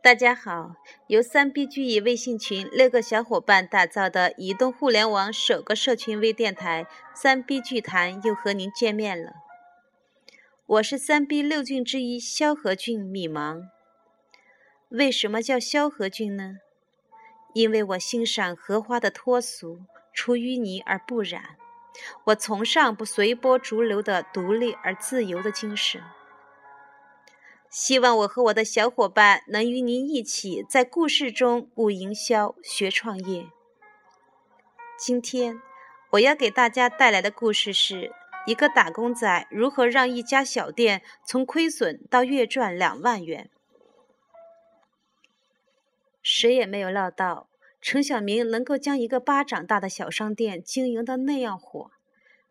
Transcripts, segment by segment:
大家好，由三 B 居易微信群六个小伙伴打造的移动互联网首个社群微电台“三 B 聚谈”又和您见面了。我是三 B 六郡之一萧何郡米芒。为什么叫萧何郡呢？因为我欣赏荷花的脱俗，出淤泥而不染。我崇尚不随波逐流的独立而自由的精神。希望我和我的小伙伴能与您一起在故事中悟营销、学创业。今天我要给大家带来的故事是一个打工仔如何让一家小店从亏损到月赚两万元。谁也没有料到，陈小明能够将一个巴掌大的小商店经营的那样火，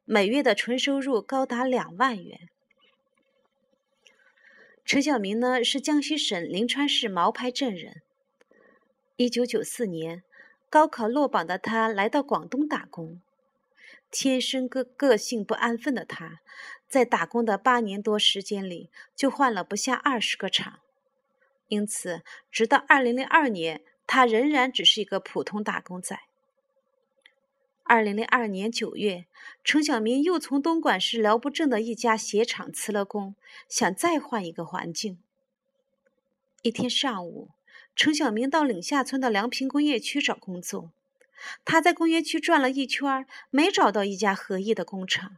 每月的纯收入高达两万元。陈小明呢是江西省临川市毛牌镇人。一九九四年，高考落榜的他来到广东打工。天生个个性不安分的他，在打工的八年多时间里，就换了不下二十个厂。因此，直到二零零二年，他仍然只是一个普通打工仔。二零零二年九月，陈小明又从东莞市辽埠镇的一家鞋厂辞了工，想再换一个环境。一天上午，陈小明到岭下村的梁平工业区找工作。他在工业区转了一圈，没找到一家合意的工厂，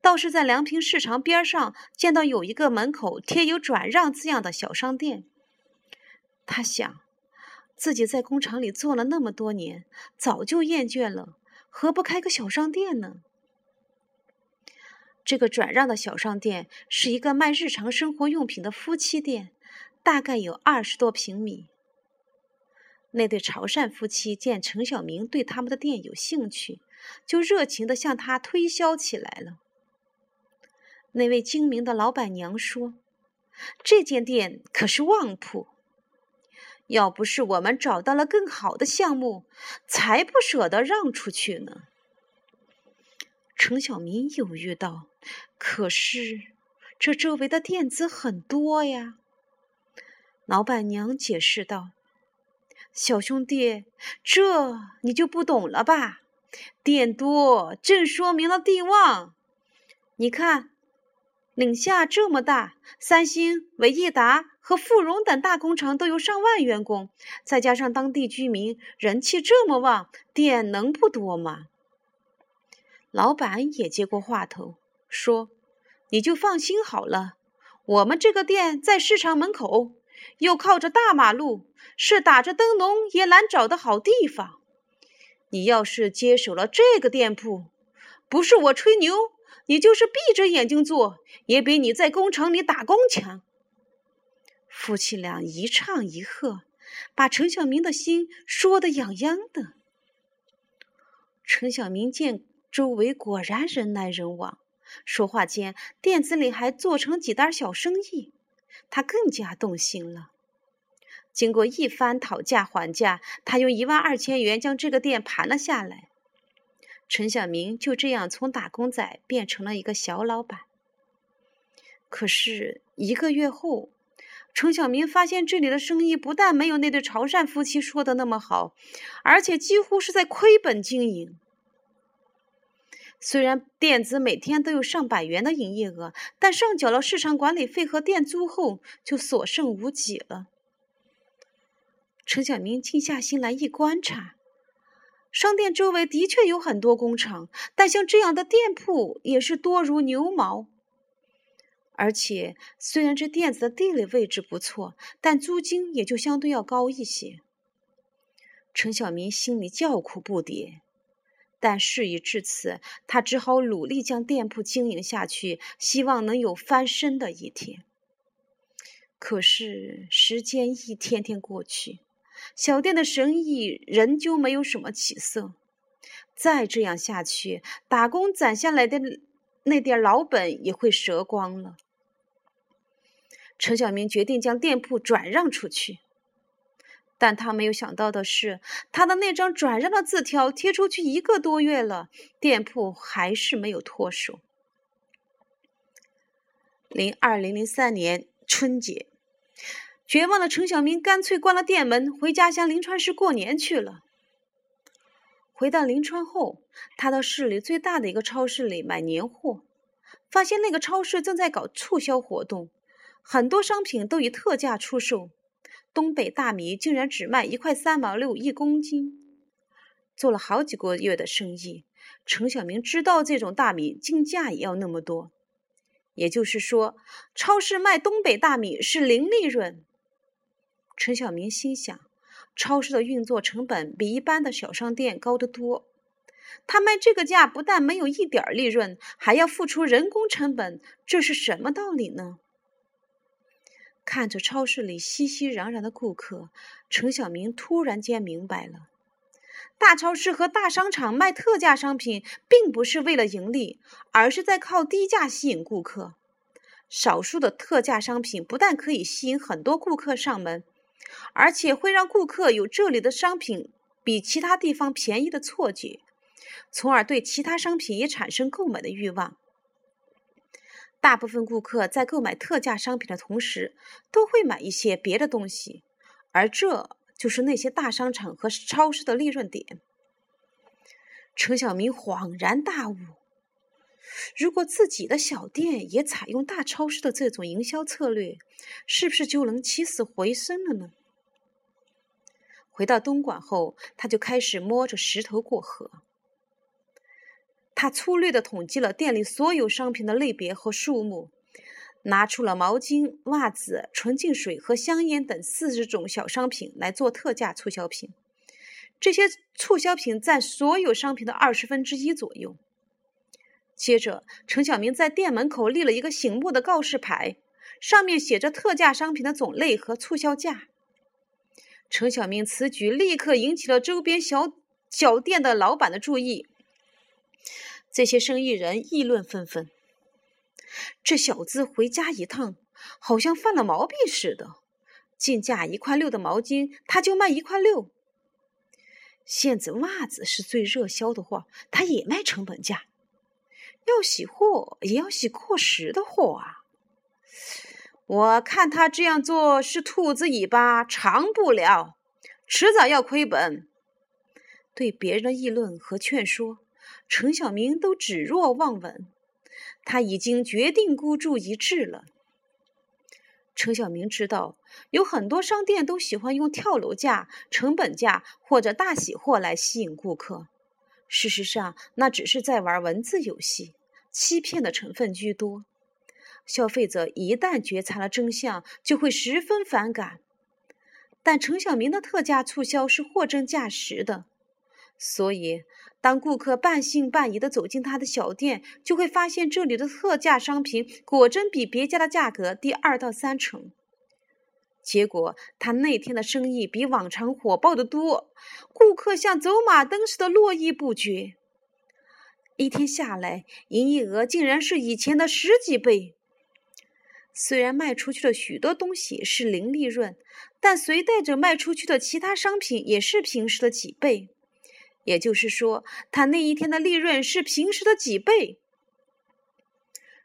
倒是在梁平市场边上见到有一个门口贴有“转让”字样的小商店。他想，自己在工厂里做了那么多年，早就厌倦了。何不开个小商店呢？这个转让的小商店是一个卖日常生活用品的夫妻店，大概有二十多平米。那对潮汕夫妻见陈小明对他们的店有兴趣，就热情地向他推销起来了。那位精明的老板娘说：“这间店可是旺铺。”要不是我们找到了更好的项目，才不舍得让出去呢。程小明犹豫道：“可是这周围的店子很多呀。”老板娘解释道：“小兄弟，这你就不懂了吧？店多正说明了地旺。你看，岭下这么大，三星、伟易达。”和富荣等大工厂都有上万员工，再加上当地居民人气这么旺，店能不多吗？老板也接过话头说：“你就放心好了，我们这个店在市场门口，又靠着大马路，是打着灯笼也难找的好地方。你要是接手了这个店铺，不是我吹牛，你就是闭着眼睛做，也比你在工厂里打工强。”夫妻俩一唱一和，把陈小明的心说得痒痒的。陈小明见周围果然人来人往，说话间店子里还做成几单小生意，他更加动心了。经过一番讨价还价，他用一万二千元将这个店盘了下来。陈小明就这样从打工仔变成了一个小老板。可是一个月后，程小明发现这里的生意不但没有那对潮汕夫妻说的那么好，而且几乎是在亏本经营。虽然店子每天都有上百元的营业额，但上缴了市场管理费和店租后，就所剩无几了。程小明静下心来一观察，商店周围的确有很多工厂，但像这样的店铺也是多如牛毛。而且，虽然这店子的地理位置不错，但租金也就相对要高一些。陈小明心里叫苦不迭，但事已至此，他只好努力将店铺经营下去，希望能有翻身的一天。可是，时间一天天过去，小店的生意仍旧没有什么起色。再这样下去，打工攒下来的那点老本也会折光了。陈小明决定将店铺转让出去，但他没有想到的是，他的那张转让的字条贴出去一个多月了，店铺还是没有脱手。零二零零三年春节，绝望的陈小明干脆关了店门，回家乡临川市过年去了。回到临川后，他到市里最大的一个超市里买年货，发现那个超市正在搞促销活动，很多商品都以特价出售。东北大米竟然只卖一块三毛六一公斤。做了好几个月的生意，程小明知道这种大米进价也要那么多，也就是说，超市卖东北大米是零利润。陈小明心想。超市的运作成本比一般的小商店高得多，他卖这个价不但没有一点利润，还要付出人工成本，这是什么道理呢？看着超市里熙熙攘攘的顾客，程小明突然间明白了：大超市和大商场卖特价商品，并不是为了盈利，而是在靠低价吸引顾客。少数的特价商品不但可以吸引很多顾客上门。而且会让顾客有这里的商品比其他地方便宜的错觉，从而对其他商品也产生购买的欲望。大部分顾客在购买特价商品的同时，都会买一些别的东西，而这就是那些大商场和超市的利润点。程小明恍然大悟：如果自己的小店也采用大超市的这种营销策略，是不是就能起死回生了呢？回到东莞后，他就开始摸着石头过河。他粗略的统计了店里所有商品的类别和数目，拿出了毛巾、袜子、纯净水和香烟等四十种小商品来做特价促销品。这些促销品占所有商品的二十分之一左右。接着，程小明在店门口立了一个醒目的告示牌，上面写着特价商品的种类和促销价。程小明此举立刻引起了周边小小店的老板的注意，这些生意人议论纷纷。这小子回家一趟，好像犯了毛病似的。进价一块六的毛巾，他就卖一块六。线子袜子是最热销的货，他也卖成本价。要洗货，也要洗过时的货啊。我看他这样做是兔子尾巴长不了，迟早要亏本。对别人的议论和劝说，程小明都置若罔闻。他已经决定孤注一掷了。程小明知道，有很多商店都喜欢用跳楼价、成本价或者大洗货来吸引顾客。事实上，那只是在玩文字游戏，欺骗的成分居多。消费者一旦觉察了真相，就会十分反感。但程小明的特价促销是货真价实的，所以当顾客半信半疑的走进他的小店，就会发现这里的特价商品果真比别家的价格低二到三成。结果他那天的生意比往常火爆的多，顾客像走马灯似的络绎不绝。一天下来，营业额竟然是以前的十几倍。虽然卖出去的许多东西是零利润，但随带着卖出去的其他商品也是平时的几倍。也就是说，他那一天的利润是平时的几倍。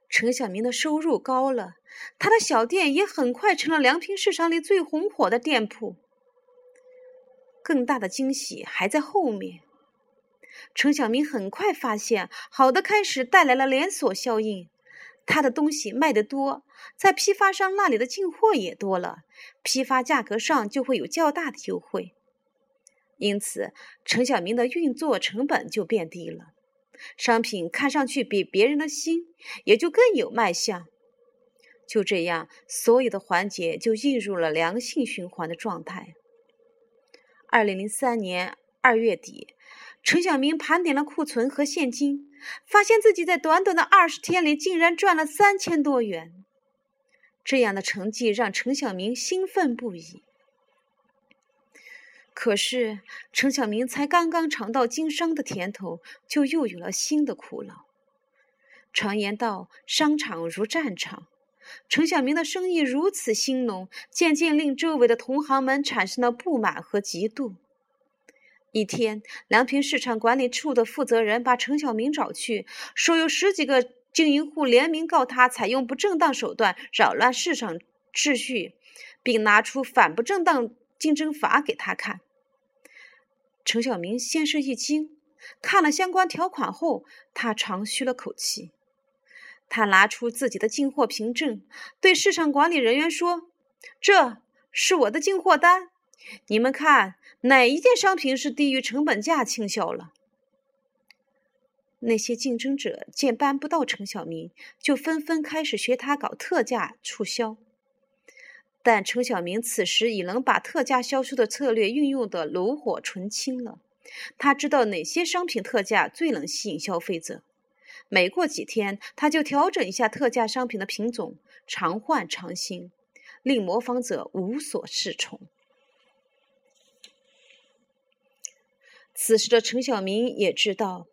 陈小明的收入高了，他的小店也很快成了良品市场里最红火的店铺。更大的惊喜还在后面。陈小明很快发现，好的开始带来了连锁效应。他的东西卖得多，在批发商那里的进货也多了，批发价格上就会有较大的优惠，因此陈小明的运作成本就变低了，商品看上去比别人的新，也就更有卖相。就这样，所有的环节就进入了良性循环的状态。二零零三年二月底。陈小明盘点了库存和现金，发现自己在短短的二十天里竟然赚了三千多元。这样的成绩让陈小明兴奋不已。可是，陈小明才刚刚尝到经商的甜头，就又有了新的苦恼。常言道：“商场如战场。”陈小明的生意如此兴隆，渐渐令周围的同行们产生了不满和嫉妒。一天，良品市场管理处的负责人把程小明找去，说有十几个经营户联名告他采用不正当手段扰乱市场秩序，并拿出反不正当竞争法给他看。程小明先是一惊，看了相关条款后，他长吁了口气。他拿出自己的进货凭证，对市场管理人员说：“这是我的进货单，你们看哪一件商品是低于成本价倾销了？”那些竞争者见搬不到程小明，就纷纷开始学他搞特价促销。但程小明此时已能把特价销售的策略运用得炉火纯青了。他知道哪些商品特价最能吸引消费者。每过几天，他就调整一下特价商品的品种，常换常新，令模仿者无所适从。此时的程小明也知道。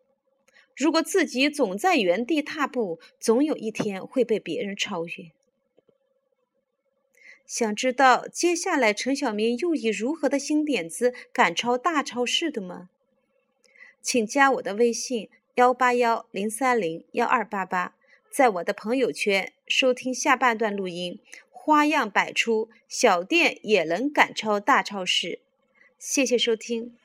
如果自己总在原地踏步，总有一天会被别人超越。想知道接下来陈小明又以如何的新点子赶超大超市的吗？请加我的微信幺八幺零三零幺二八八，在我的朋友圈收听下半段录音，花样百出，小店也能赶超大超市。谢谢收听。